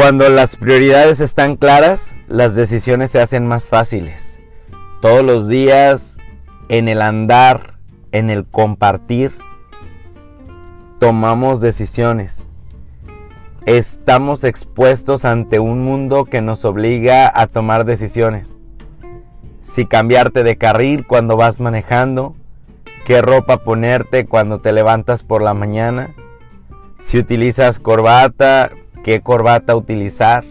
Cuando las prioridades están claras, las decisiones se hacen más fáciles. Todos los días, en el andar, en el compartir, tomamos decisiones. Estamos expuestos ante un mundo que nos obliga a tomar decisiones. Si cambiarte de carril cuando vas manejando, qué ropa ponerte cuando te levantas por la mañana, si utilizas corbata, qué corbata utilizar,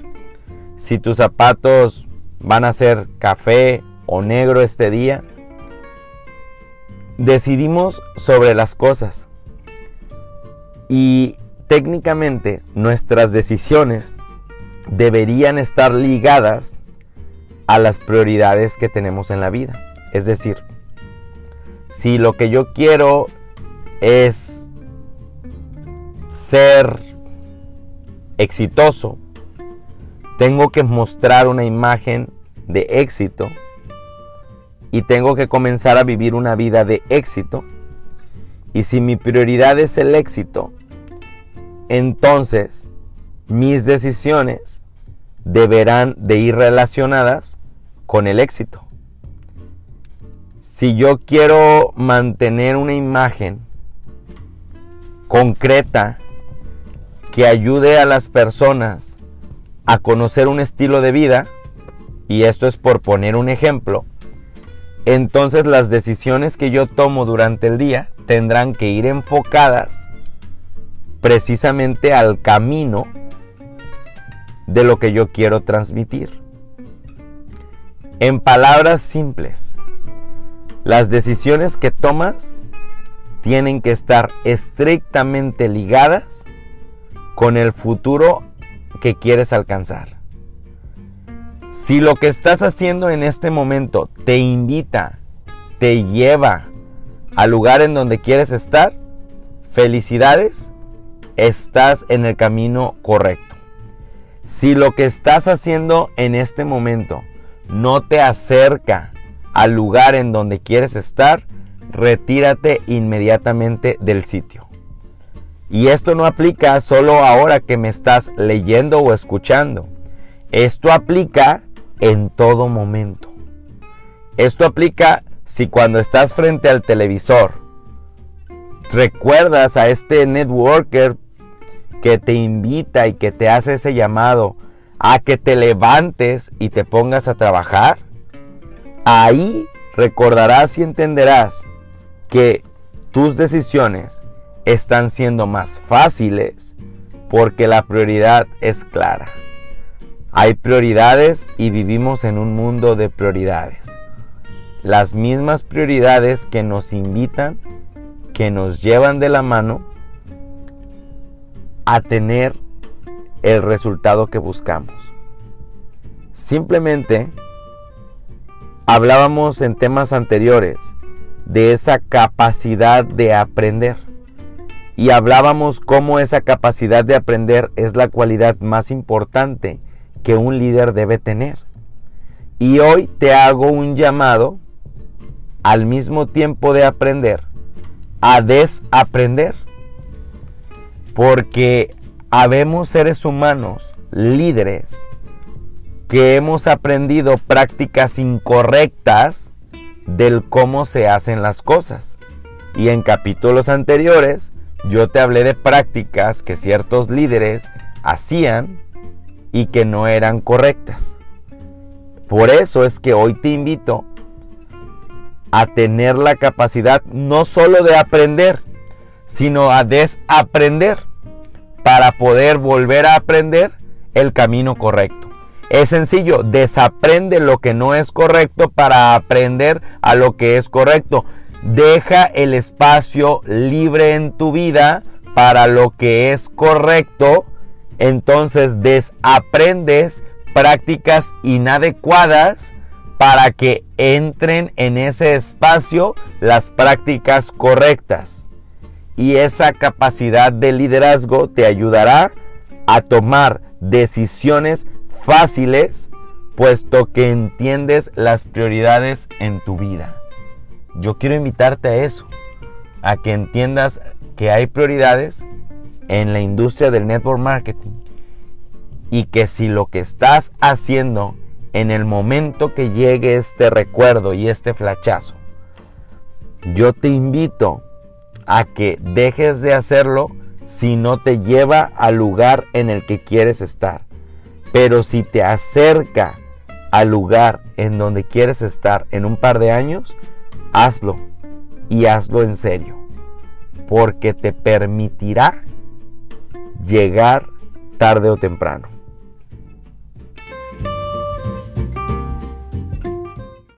si tus zapatos van a ser café o negro este día. Decidimos sobre las cosas y técnicamente nuestras decisiones deberían estar ligadas a las prioridades que tenemos en la vida. Es decir, si lo que yo quiero es ser exitoso, tengo que mostrar una imagen de éxito y tengo que comenzar a vivir una vida de éxito. Y si mi prioridad es el éxito, entonces mis decisiones deberán de ir relacionadas con el éxito. Si yo quiero mantener una imagen concreta que ayude a las personas a conocer un estilo de vida, y esto es por poner un ejemplo, entonces las decisiones que yo tomo durante el día tendrán que ir enfocadas precisamente al camino de lo que yo quiero transmitir. En palabras simples, las decisiones que tomas tienen que estar estrictamente ligadas con el futuro que quieres alcanzar. Si lo que estás haciendo en este momento te invita, te lleva al lugar en donde quieres estar, felicidades, estás en el camino correcto. Si lo que estás haciendo en este momento no te acerca al lugar en donde quieres estar, retírate inmediatamente del sitio. Y esto no aplica solo ahora que me estás leyendo o escuchando. Esto aplica en todo momento. Esto aplica si cuando estás frente al televisor recuerdas a este networker que te invita y que te hace ese llamado a que te levantes y te pongas a trabajar, ahí recordarás y entenderás que tus decisiones están siendo más fáciles porque la prioridad es clara. Hay prioridades y vivimos en un mundo de prioridades. Las mismas prioridades que nos invitan, que nos llevan de la mano a tener el resultado que buscamos. Simplemente hablábamos en temas anteriores de esa capacidad de aprender. Y hablábamos cómo esa capacidad de aprender es la cualidad más importante que un líder debe tener. Y hoy te hago un llamado al mismo tiempo de aprender a desaprender. Porque habemos seres humanos, líderes, que hemos aprendido prácticas incorrectas del cómo se hacen las cosas. Y en capítulos anteriores yo te hablé de prácticas que ciertos líderes hacían y que no eran correctas. Por eso es que hoy te invito a tener la capacidad no solo de aprender, sino a desaprender para poder volver a aprender el camino correcto. Es sencillo, desaprende lo que no es correcto para aprender a lo que es correcto. Deja el espacio libre en tu vida para lo que es correcto. Entonces desaprendes prácticas inadecuadas para que entren en ese espacio las prácticas correctas y esa capacidad de liderazgo te ayudará a tomar decisiones fáciles puesto que entiendes las prioridades en tu vida. Yo quiero invitarte a eso, a que entiendas que hay prioridades en la industria del network marketing y que si lo que estás haciendo en el momento que llegue este recuerdo y este flachazo, yo te invito a que dejes de hacerlo si no te lleva al lugar en el que quieres estar. Pero si te acerca al lugar en donde quieres estar en un par de años, hazlo y hazlo en serio. Porque te permitirá llegar tarde o temprano.